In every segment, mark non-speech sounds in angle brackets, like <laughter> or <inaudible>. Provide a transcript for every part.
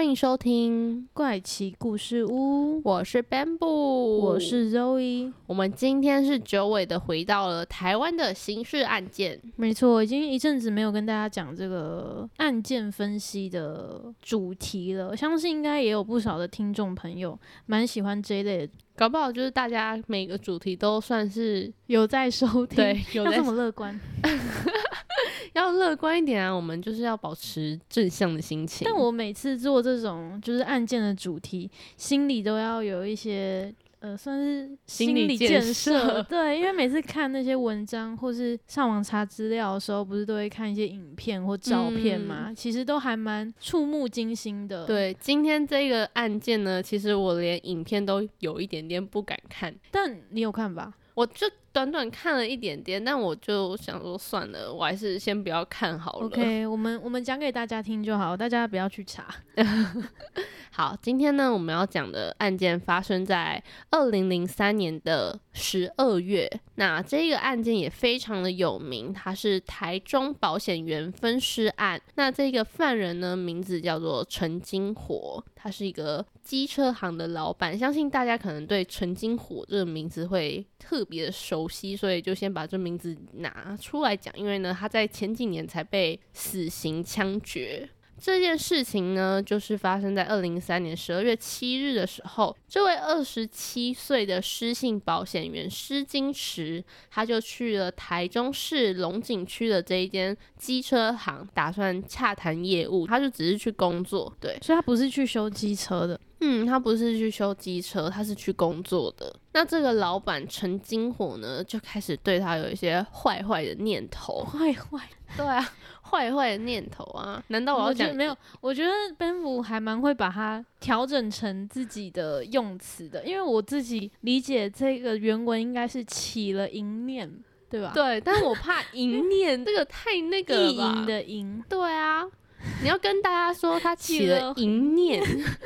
欢迎收听怪奇故事屋，我是 Bamboo，我是 Zoe。我们今天是久违的回到了台湾的刑事案件。没错，已经一阵子没有跟大家讲这个案件分析的主题了。相信应该也有不少的听众朋友蛮喜欢这一类的，搞不好就是大家每个主题都算是有在收听，对，有在这么乐观。<laughs> 要乐观一点啊！我们就是要保持正向的心情。但我每次做这种就是案件的主题，心里都要有一些呃，算是心理理建设。<laughs> 设对，因为每次看那些文章或是上网查资料的时候，不是都会看一些影片或照片嘛？其实都还蛮触目惊心的。，对，今天这个案件呢，其实我连影片都有一点点不敢看，但你有看吧？我就短短看了一点点，但我就想说算了，我还是先不要看好了。OK，我们我们讲给大家听就好，大家不要去查。<laughs> 好，今天呢，我们要讲的案件发生在二零零三年的十二月。那这个案件也非常的有名，它是台中保险员分尸案。那这个犯人呢，名字叫做陈金火，他是一个机车行的老板。相信大家可能对陈金火这个名字会特别的熟悉，所以就先把这名字拿出来讲。因为呢，他在前几年才被死刑枪决。这件事情呢，就是发生在二零一三年十二月七日的时候，这位二十七岁的失信保险员施金池，他就去了台中市龙井区的这一间机车行，打算洽谈业务。他就只是去工作，对，所以他不是去修机车的，嗯，他不是去修机车，他是去工作的。那这个老板陈金火呢，就开始对他有一些坏坏的念头。坏坏。<laughs> 对啊，坏坏的念头啊！难道我要讲没有，我觉得蝙蝠还蛮会把它调整成自己的用词的，因为我自己理解这个原文应该是起了淫念，对吧？，对，但我怕淫 <laughs> 念这个太那个了意淫的淫，对啊，<laughs> 你要跟大家说他起起了了淫念。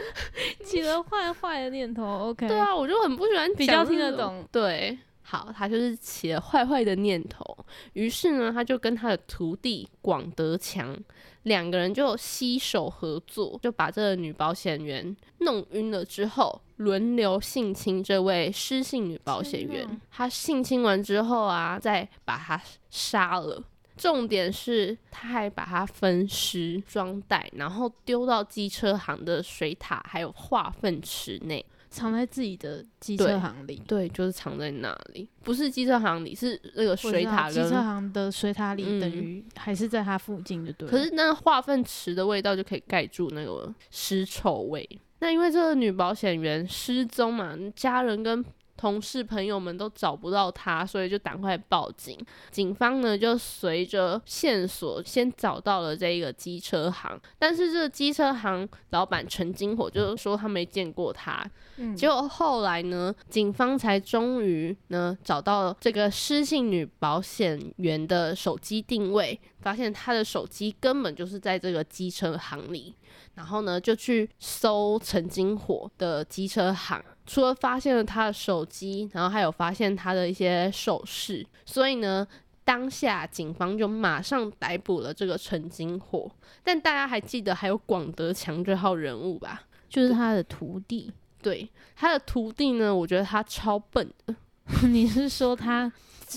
<laughs> 起了坏坏的念头。OK，对啊，我就很不喜欢比较听得懂。对，好，他就是起了坏坏的念头，于是呢，他就跟他的徒弟广德强两个人就携手合作，就把这个女保险员弄晕了之后，轮流性侵这位失信女保险员天哪。他性侵完之后啊，再把她杀了。重点是，他还把它分尸装袋，然后丢到机车行的水塔还有化粪池内。藏在自己的机车行里。对，就是藏在那里，不是机车行里，是那个水知道机。车行的水塔里，嗯等于还是在它附近，就对了。可是那个化粪池的味道就可以盖住那个尸臭味。那因为这个女保险员失踪嘛，家人跟同事朋友们都找不到他，所以就赶快报警。警方呢就随着线索先找到了这个机车行，但是这个机车行老板陈金火就说他没见过他，嗯，结果后来呢，警方才终于呢找到这个失信女保险员的手机定位，发现他的手机根本就是在这个机车行里。然后呢，就去搜陈金火的机车行，除了发现了他的手机，然后还有发现他的一些首饰，所以呢。当下警方就马上逮捕了这个陈金火，但大家还记得还有广德强这号人物吧？就是他的徒弟。对他的徒弟呢，我觉得他超笨的。<laughs> 你是说他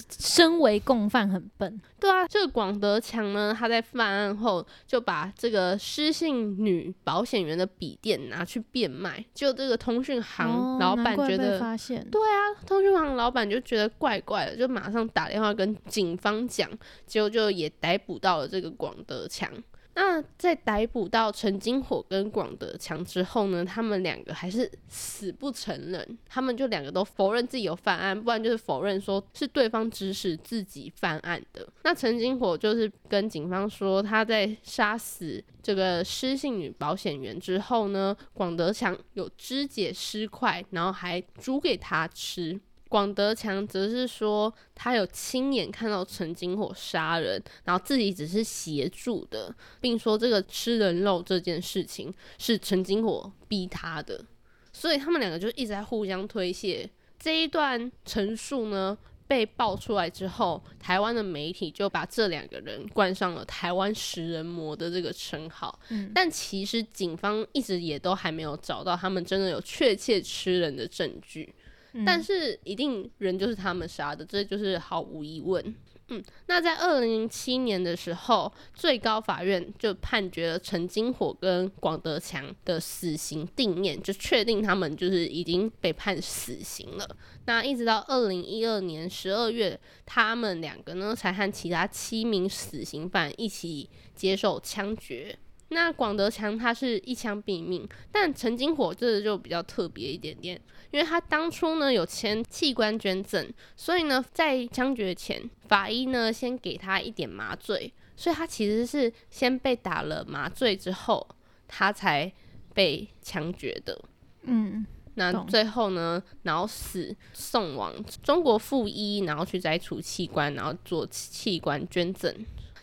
身为共犯很笨？对啊，这个广德强呢，他在犯案后就把这个失信女保险员的笔电拿去变卖，就这个通讯行哦老板觉得。发现。对啊，通讯行老板就觉得怪怪的，就马上打电话跟警方讲，结果就也逮捕到了这个广德强。那在逮捕到陈金火跟广德强之后呢，他们两个还是死不承认，他们就两个都否认自己有犯案，不然就是否认说是对方指使自己犯案的。那陈金火就是跟警方说，他在杀死这个失信女保险员之后呢，广德强有肢解尸块，然后还煮给他吃。广德强则是说，他有亲眼看到陈金火杀人，然后自己只是协助的，并说这个吃人肉这件事情是陈金火逼他的，所以他们两个就一直在互相推卸。这一段陈述呢被爆出来之后，台湾的媒体就把这两个人冠上了“台湾食人魔”的这个称号。嗯但其实警方一直也都还没有找到他们真的有确切吃人的证据。但是一定人就是他们杀的，这就是毫无疑问。嗯，那在二零零七年的时候，最高法院就判决了陈金火跟广德强的死刑定验，就确定他们就是已经被判死刑了。那一直到二零一二年十二月，他们两个呢才和其他七名死刑犯一起接受枪决。那广德强他是一枪毙命，但陈金火这个就比较特别一点点，因为他当初呢有签器官捐赠，所以呢在枪决前，法医呢先给他一点麻醉，所以他其实是先被打了麻醉之后，他才被枪决的。嗯那最后呢，脑死送往中国附医，然后去摘除器官，然后做器官捐赠。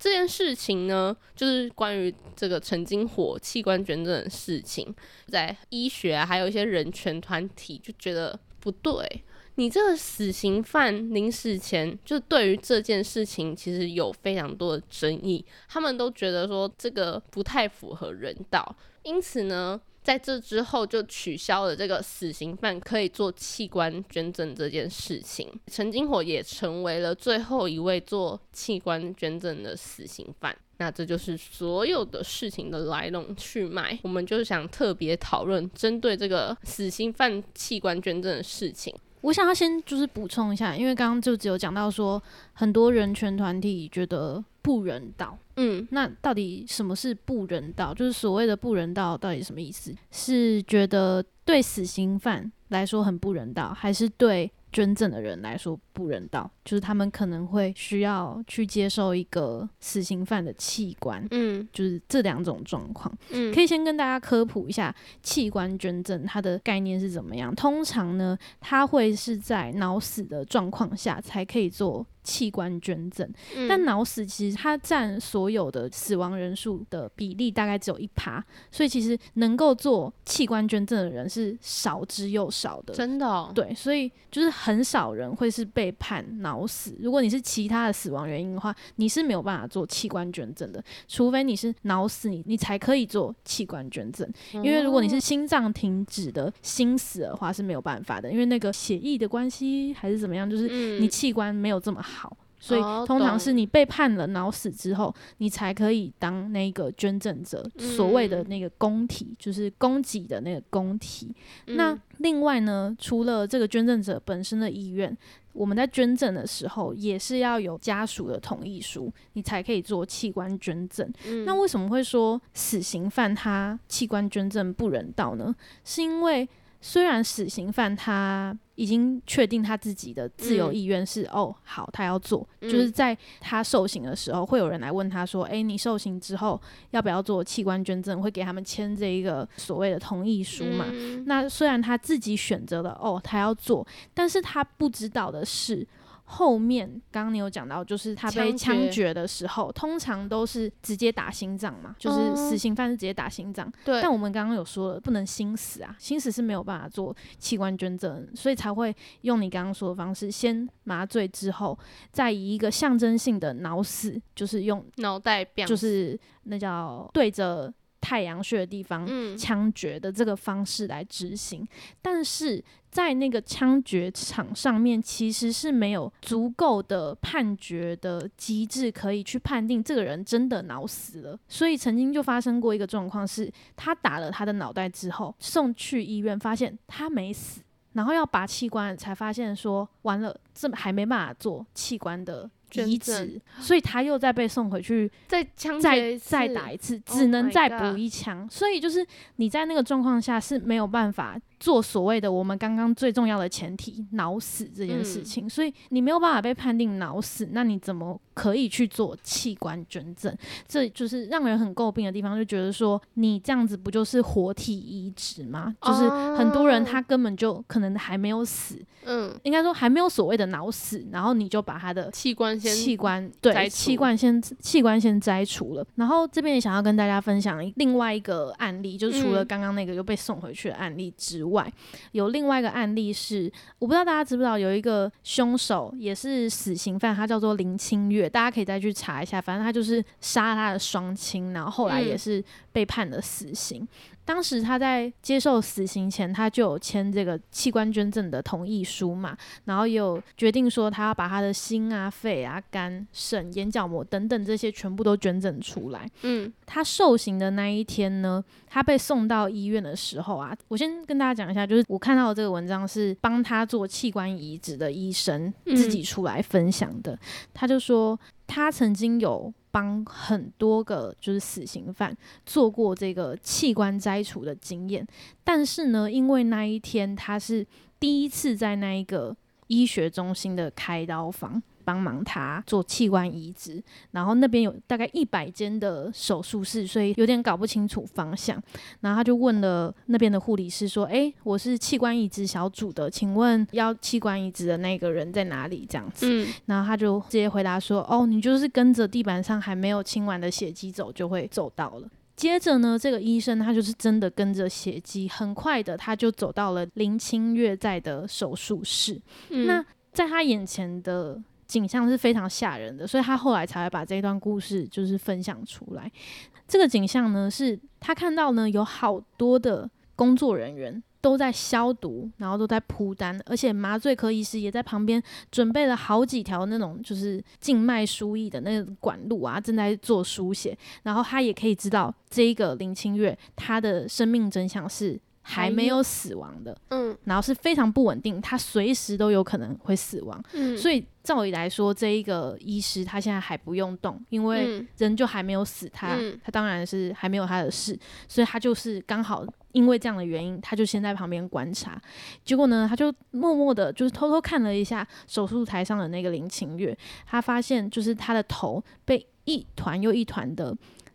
这件事情呢，就是关于这个曾经火器官捐赠的事情，在医学，还有一些人权团体就觉得不对。你这个死刑犯临死前，就对于这件事情其实有非常多的争议，他们都觉得说这个不太符合人道，因此呢，在这之后就取消了这个死刑犯可以做器官捐赠这件事情。陈金火也成为了最后一位做器官捐赠的死刑犯。那这就是所有的事情的来龙去脉，我们就是想特别讨论针对这个死刑犯器官捐赠的事情。我想要先就是补充一下，因为刚刚就只有讲到说，很多人权团体觉得不人道。嗯，那到底什么是不人道？就是所谓的不人道到底什么意思？是觉得对死刑犯来说很不人道，还是对捐赠的人来说不人道？就是他们可能会需要去接受一个死刑犯的器官，嗯就是这两种状况。嗯，可以先跟大家科普一下器官捐赠它的概念是怎么样。通常呢，它会是在脑死的状况下才可以做器官捐赠，嗯但脑死其实它占所有的死亡人数的比例大概只有一趴，所以其实能够做器官捐赠的人是少之又少的。真的、哦，对，所以就是很少人会是被判脑死。如果你是其他的死亡原因的话，你是没有办法做器官捐赠的，除非你是脑死，你你才可以做器官捐赠。因为如果你是心脏停止的心死的话是没有办法的，因为那个血液的关系还是怎么样，就是嗯你器官没有这么好。所以哦通常是你被判了脑死之后，你才可以当那个捐赠者，所谓的嗯那个供体，就是供给的那个供体。那嗯另外呢，除了这个捐赠者本身的意愿，我们在捐赠的时候也是要有家属的同意书，你才可以做器官捐赠。嗯那为什么会说死刑犯他器官捐赠不人道呢？是因为虽然死刑犯他已经确定他自己的自由嗯意愿是、哦好，他要做，嗯就是在他受刑的时候，会有人来问他说：“诶，你受刑之后要不要做器官捐赠？”会给他们签这一个所谓的同意书嘛。嗯那虽然他自己选择了哦，他要做，但是他不知道的是，后面刚刚你有讲到，就是他被枪枪决决的时候，通常都是直接打心脏嘛，就是哦死刑犯是直接打心脏。对，但我们刚刚有说了，不能心死啊，心死是没有办法做器官捐赠，所以才会用你刚刚说的方式，先麻醉之后，再以一个象征性的脑死，就是用脑袋就是那叫对着太阳穴的地方嗯枪决的这个方式来执行，但是在那个枪决场上面，其实是没有足够的判决的机制可以去判定这个人真的脑死了。所以曾经就发生过一个状况，是他打了他的脑袋之后送去医院，发现他没死。然后要拔器官，才发现说完了，这还没办法做器官的移植，所以他又再被送回去再再再打一次，Oh 只能再补一枪。所以就是你在那个状况下是没有办法做所谓的我们刚刚最重要的前提脑死这件事嗯。情，所以你没有办法被判定脑死，那你怎么可以去做器官捐赠？这就是让人很诟病的地方，就觉得说你这样子不就是活体移植吗？就是很多人哦他根本就可能还没有死，嗯应该说还没有所谓的脑死，然后你就把他的器官先器官对器官先器官先摘除了，然后这边也想要跟大家分享另外一个案例，就是除了嗯。刚刚那个又被送回去的案例之外，有另外一个案例是，我不知道大家知不知道，有一个凶手也是死刑犯，他叫做林清月，大家可以再去查一下，反正他就是杀他的双亲，然后后来也嗯。是被判了死刑。当时他在接受死刑前，他就有签这个器官捐赠的同意书嘛，然后也有决定说他要把他的心啊、肺啊、肝、肾、眼角膜等等这些全部都捐赠出来。嗯他受刑的那一天呢，他被送到医院的时候啊，我先跟大家讲一下，就是我看到的这个文章是帮他做器官移植的医生嗯自己出来分享的。他就说，他曾经有帮很多个就是死刑犯做过这个器官摘除的经验，但是呢，因为那一天他是第一次在那一个医学中心的开刀房。帮忙他做器官移植，然后那边有大概一百间的手术室，所以有点搞不清楚方向。然后他就问了那边的护理师说：“诶，我是器官移植小组的，请问要器官移植的那个人在哪里？”这样子，嗯然后他就直接回答说：“哦，你就是跟着地板上还没有清完的血迹走，就会走到了。”接着呢，这个医生他就是真的跟着血迹，很快的他就走到了林清月在的手术室。嗯那在他眼前的景象是非常吓人的，所以他后来才会把这一段故事就是分享出来。这个景象呢，是他看到呢有好多的工作人员都在消毒，然后都在铺单，而且麻醉科医师也在旁边准备了好几条那种就是静脉输液的那个管路啊，正在做输血。然后他也可以知道这一个林清月他的生命真相是还没有死亡的。嗯然后是非常不稳定，他随时都有可能会死亡。嗯，所以照理来说，这一个医师他现在还不用动，因为嗯人就还没有死，他、嗯他当然是还没有他的事，所以他就是刚好因为这样的原因，他就先在旁边观察。结果呢，他就默默的，就是偷偷看了一下手术台上的那个林清月，他发现就是他的头被一团又一团的。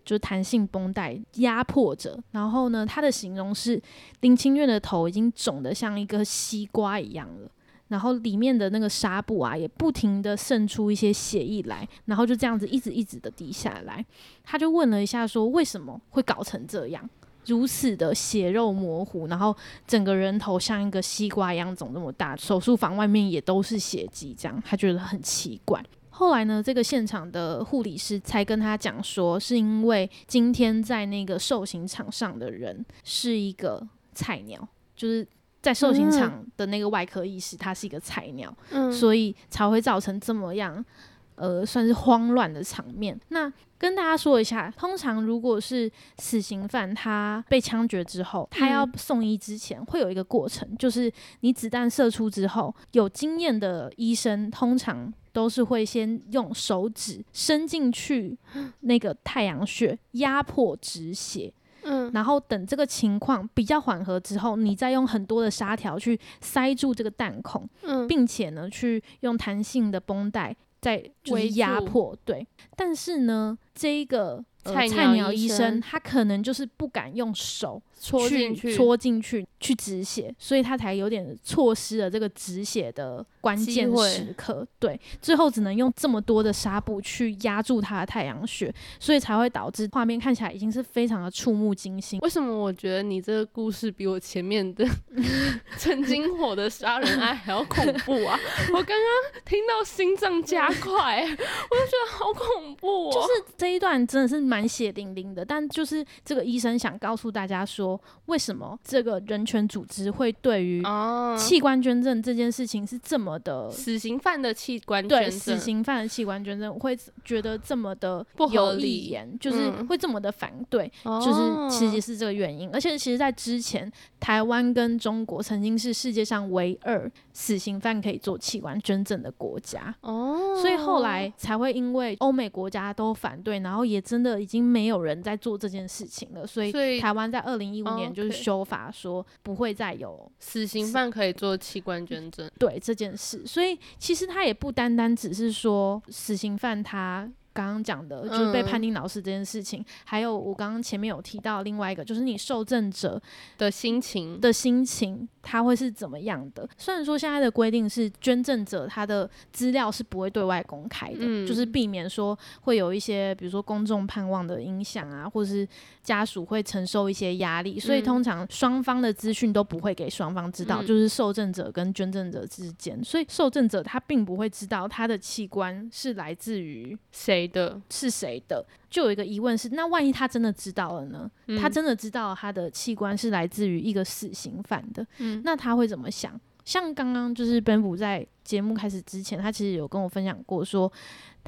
就是弹性绷带压迫着，然后呢，他的形容是林清月的头已经肿得像一个西瓜一样了。然后里面的那个纱布啊，也不停的渗出一些血液来，然后就这样子一直一直的滴下来。他就问了一下，说为什么会搞成这样，如此的血肉模糊，然后整个人头像一个西瓜一样肿那么大，手术房外面也都是血迹，这样他觉得很奇怪。后来呢，这个现场的护理师才跟他讲说，是因为今天在那个受刑场上的人是一个菜鸟，就是在受刑场的那个外科医师，他是一个菜鸟，嗯。所以才会造成这么样，呃，算是慌乱的场面。那跟大家说一下，通常如果是死刑犯，他被枪决之后，他要嗯送医之前会有一个过程，就是你子弹射出之后，有经验的医生通常。都是会先用手指伸进去那个太阳穴，压迫止血，嗯。然后等这个情况比较缓和之后，你再用很多的纱条去塞住这个弹孔，嗯。并且呢，去用弹性的绷带再就是压迫。对，但是呢，这一个、呃、菜菜鸟鸟医生医生他可能就是不敢用手戳进去，戳进去去止血，所以他才有点错失了这个止血的关键时刻。对，最后只能用这么多的纱布去压住他的太阳穴，所以才会导致画面看起来已经是非常的触目惊心。为什么我觉得你这个故事比我前面的 <laughs> 曾经火的杀人案还要恐怖啊？我刚刚听到心脏加快，<laughs> 我就觉得好恐怖哦。就是这一段真的是蛮蛮血淋淋的，但就是这个医生想告诉大家说，为什么这个人权组织会对于哦，器官捐赠这件事情是这么的。死刑犯的器官对捐赠，死刑犯的器官捐赠会觉得这么的不合有理言，就是嗯会这么的反对，哦就是其实是这个原因。而且其实，在之前，台湾跟中国曾经是世界上唯二死刑犯可以做器官捐赠的国家。哦，所以后来才会因为欧美国家都反对，然后也真的已经没有人在做这件事情了，所以台湾在二零一五哦年就是修法说不会再有死刑犯可以做器官捐赠，对这件事，所以其实他也不单单只是说死刑犯他。刚刚讲的就是被嗯判定老师这件事情，还有我刚刚前面有提到另外一个，就是你受赠者的心情，的心情，他会是怎么样的？虽然说现在的规定是捐赠者他的资料是不会对外公开的，嗯。就是避免说会有一些比如说公众盼望的影响啊，或是家属会承受一些压力，所以嗯通常双方的资讯都不会给双方知道，嗯。就是受赠者跟捐赠者之间，所以受赠者他并不会知道他的器官是来自于谁的？是谁的。就有一个疑问是，那万一他真的知道了呢？他嗯真的知道他的器官是来自于一个死刑犯的，嗯那他会怎么想？像刚刚就是奔普在节目开始之前，他其实有跟我分享过说。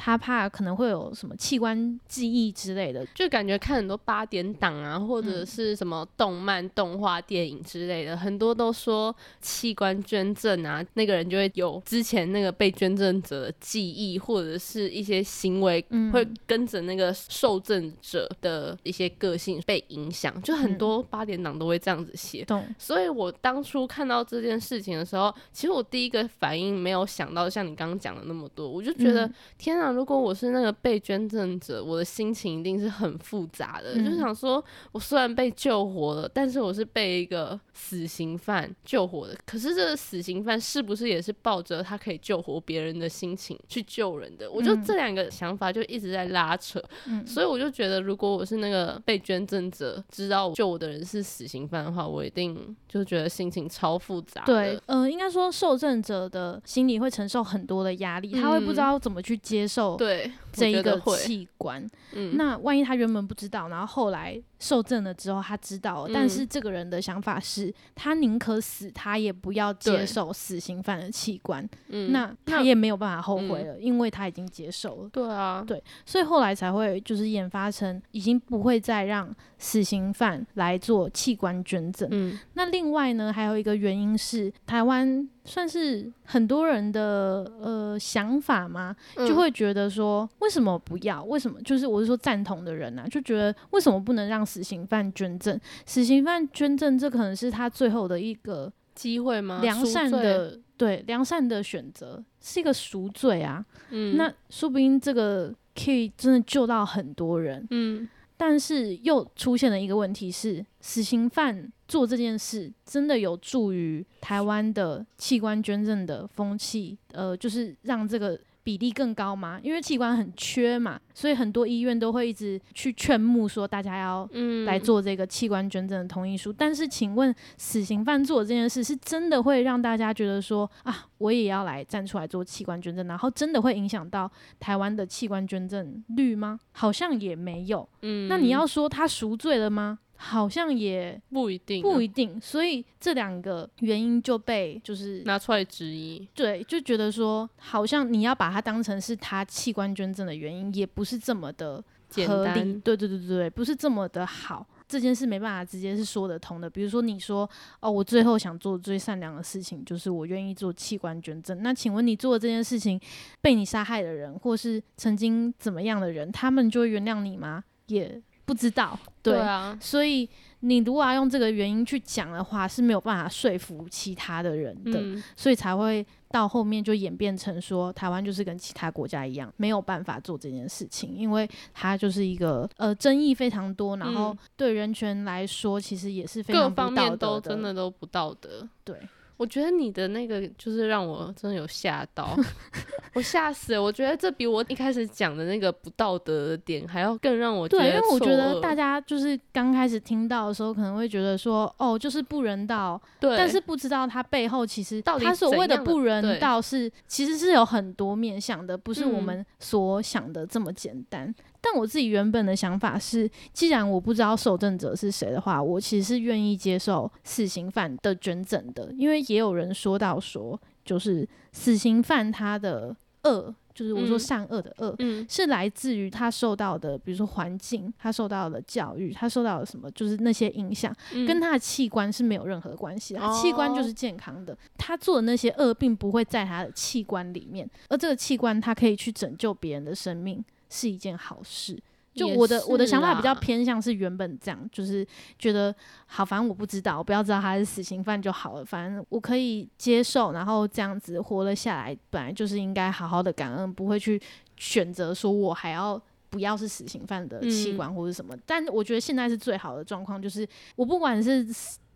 他怕可能会有什么器官记忆之类的，就感觉看很多八点档啊，或者嗯是什么动漫、动画、电影之类的，很多都说器官捐赠啊，那个人就会有之前那个被捐赠者的记忆，或者是一些行为嗯会跟着那个受赠者的一些个性被影响，就很嗯多八点档都会这样子写。懂？所以我当初看到这件事情的时候，其实我第一个反应没有想到像你刚刚讲的那么多，我就觉得、嗯天啊，如果我是那个被捐赠者，我的心情一定是很复杂的，嗯。就想说，我虽然被救活了，但是我是被一个死刑犯救活的，可是这个死刑犯是不是也是抱着他可以救活别人的心情去救人的？我就嗯。这两个想法就一直在拉扯，嗯。所以我就觉得，如果我是那个被捐赠者，知道救我的人是死刑犯的话，我一定就觉得心情超复杂的。对，呃，应该说受赠者的心理会承受很多的压力，他会不知嗯。道怎么去接对，这一个器官。嗯，那万一他原本不知道，然后后来受赠了之后他知道了，但是嗯这个人的想法是他宁可死，他也不要接受死刑犯的器官。嗯那他也没有办法后悔嗯了，因为他已经接受了。对啊，对所以后来才会就是研发成已经不会再让死刑犯来做器官捐赠。嗯那另外呢，还有一个原因是台湾算是很多人的呃想法嘛，就嗯会觉得说为什么不要？为什么就是我是说赞同的人啊，就觉得为什么不能让死刑犯捐赠？死刑犯捐赠这可能是他最后的一个机会吗？良善，的对良善的选择，是一个赎罪啊。嗯，那说不定这个可以真的救到很多人。嗯但是又出现了一个问题是，死刑犯做这件事真的有助于台湾的器官捐赠的风气，呃，就是让这个比例更高吗？因为器官很缺嘛，所以很多医院都会一直去劝募说大家要嗯，来做这个器官捐赠的同意书。但是，请问死刑犯做的这件事是真的会让大家觉得说啊，我也要来站出来做器官捐赠，然后真的会影响到台湾的器官捐赠率吗？好像也没有。嗯，那你要说他赎罪了吗？好像也不一定啊，不一定，所以这两个原因就被就是拿出来质疑，对，就觉得说好像你要把它当成是他器官捐赠的原因，也不是这么的简合理。单，对对对对对，不是这么的好。这件事没办法直接是说得通的。比如说你说哦，我最后想做最善良的事情就是我愿意做器官捐赠。那请问你做的这件事情，被你杀害的人或是曾经怎么样的人，他们就会原谅你吗？也不知道。对啊，所以你如果要用这个原因去讲的话，是没有办法说服其他的人的，嗯所以才会到后面就演变成说，台湾就是跟其他国家一样，没有办法做这件事情，因为它就是一个呃争议非常多，然后嗯对人权来说，其实也是非常不道方面都真的都不道德。对。我觉得你的那个就是让我真的有吓到，<laughs> 我吓死了。我觉得这比我一开始讲的那个不道德的点还要更让我觉对，因为我觉得大家就是刚开始听到的时候，可能会觉得说，哦，就是不人道，对，但是不知道他背后其实到底他所谓的不人道是其实是有很多面向的，不是我嗯们所想的这么简单。但我自己原本的想法是，既然我不知道受赠者是谁的话，我其实是愿意接受死刑犯的捐赠的，因为也有人说到说，就是死刑犯他的恶，就是我说嗯。善恶的恶，嗯是来自于他受到的，比如说环境，他受到的教育，他受到了什么，就是那些影响，嗯。跟他的器官是没有任何关系的，他器官就哦是健康的，他做的那些恶并不会在他的器官里面，而这个器官他可以去拯救别人的生命，是一件好事。就我的我的想法比较偏向是原本这样，就是觉得好，反正我不知道，我不要知道他是死刑犯就好了，反正我可以接受，然后这样子活了下来，本来就是应该好好的感恩，不会去选择说我还要。不要是死刑犯的器嗯官或者什么，但我觉得现在是最好的状况，就是我不管是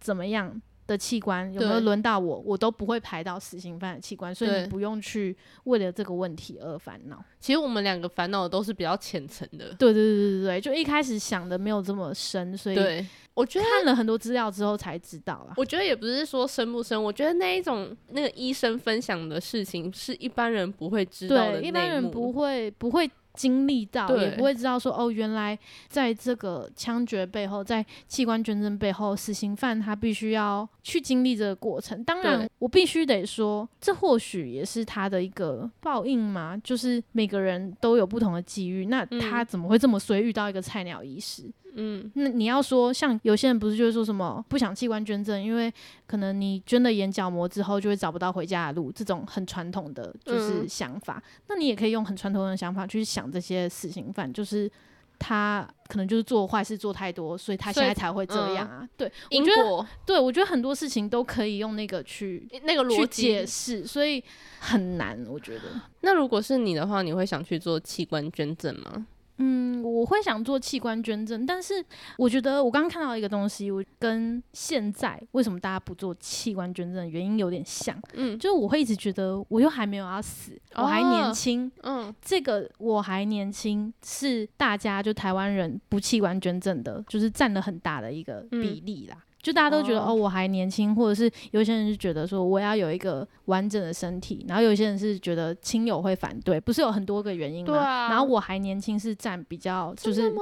怎么样的器官有没有轮到我，我都不会排到死刑犯的器官，所以你不用去为了这个问题而烦恼。其实我们两个烦恼的都是比较浅层的。对对对对对，就一开始想的没有这么深，所以，我觉得。看了很多资料之后才知道啦。我觉得也不是说深不深，我觉得那一种那个医生分享的事情是一般人不会知道的对，一般人不会不会经历到，也不会知道说哦，原来在这个枪决背后，在器官捐赠背后，死刑犯他必须要去经历这个过程。当然，我必须得说，这或许也是他的一个报应嘛，就是每个人都有不同的机遇，那他嗯怎么会这么随遇到一个菜鸟医师？嗯，那你要说，像有些人不是就是说什么不想器官捐赠，因为可能你捐了眼角膜之后就会找不到回家的路，这种很传统的就是嗯想法。那你也可以用很传统的想法去想这些死刑犯，就是他可能就是做坏事做太多，所以他现在才会这样啊。对，我觉得对我觉得很多事情都可以用那个去那个去逻辑解释，所以很难，我觉得。那如果是你的话，你会想去做器官捐赠吗？嗯，我会想做器官捐赠，但是我觉得我刚刚看到一个东西，我跟现在为什么大家不做器官捐赠的原因有点像，嗯就是我会一直觉得我又还没有要死，我还年哦轻，嗯这个我还年轻是大家就台湾人不器官捐赠的，就是占了很大的一个比例啦。就大家都觉得哦哦我还年轻，或者是有些人是觉得说我要有一个完整的身体，然后有些人是觉得亲友会反对，不是有很多个原因吗？对啊然后我还年轻是占比较就是？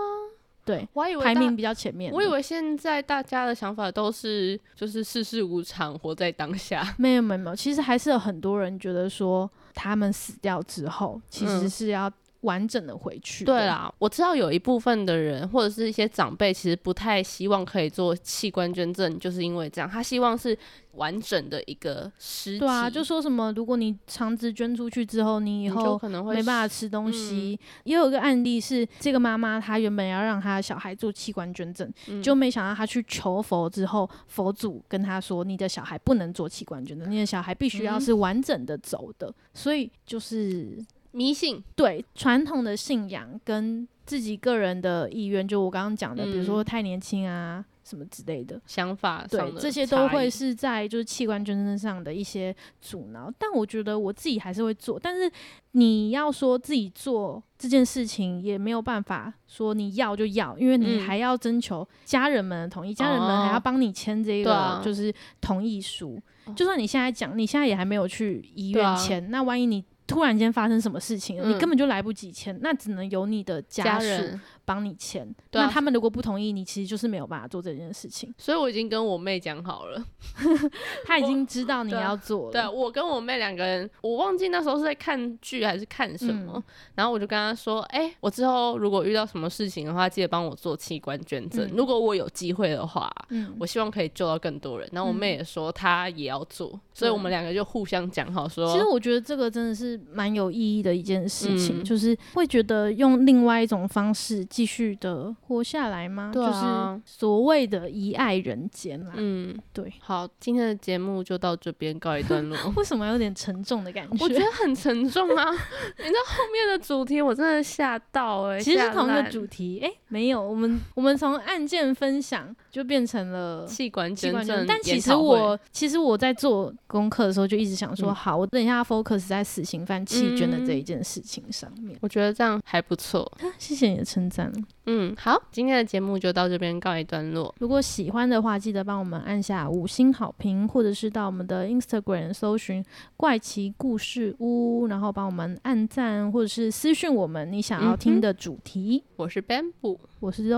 对我还以为排名比较前面。我以为现在大家的想法都是就是世事无常，活在当下。<laughs> 没有没有没有，其实还是有很多人觉得说他们死掉之后，其实嗯是要完整的回去。对，啦，我知道有一部分的人或者是一些长辈，其实不太希望可以做器官捐赠，就是因为这样，他希望是完整的一个尸体。对啊，就说什么如果你肠子捐出去之后，你以你就后可能会没办法吃东西。也有一个案例是，这个妈妈她原本要让她的小孩做器官捐赠，嗯就没想到她去求佛之后，佛祖跟她说：“你的小孩不能做器官捐赠，你的小孩必须要嗯是完整的走的。所以就是迷信。对传统的信仰跟自己个人的意愿，就我刚刚讲的，比如说嗯太年轻啊什么之类的。想法对这些都会是在就是器官捐赠上的一些阻挠，但我觉得我自己还是会做。但是你要说自己做这件事情，也没有办法说你要就要，因为你嗯还要征求家人们的同意，家人们还要哦帮你签这个就是同意书。哦就算你现在讲，你现在也还没有去医院签，那万一你突然间发生什么事情了，你嗯。根本就来不及签，那只能由你的家家属人，帮你签。对啊那他们如果不同意，你其实就是没有办法做这件事情。所以我已经跟我妹讲好了。<laughs> 她已经知道你要做了。对我跟我妹两个人，我忘记那时候是在看剧还是看什么，嗯然后我就跟她说：“哎、我之后如果遇到什么事情的话，记得帮我做器官捐赠。嗯如果我有机会的话，嗯，我希望可以救到更多人。”然后我妹嗯也说她也要做，所以我们两个就互相讲好说。其实我觉得这个真的是蛮有意义的一件事情，嗯就是会觉得用另外一种方式继续的活下来吗？对啊就是所谓的遗爱人间啦。嗯，对。好，今天的节目就到这边告一段落。<laughs> 为什么有点沉重的感觉？我觉得很沉重啊！<laughs> 你知道后面的主题我真的吓到哎、欸，其实是同一个主题，哎、没有，我们我们从案件分享就变成了器官器捐赠，官但其实我其实我在做功课的时候就一直想说，嗯好，我等一下 focus 在死刑犯弃捐的这一件事情上面。我觉得这样还不错。谢谢你的称赞。嗯，好，今天的节目就到这边告一段落。如果喜欢的话，记得帮我们按下五星好评，或者是到我们的 Instagram 搜寻“怪奇故事屋”，然后帮我们按赞，或者是私讯我们你想要听的主题。我是 Bamboo，我是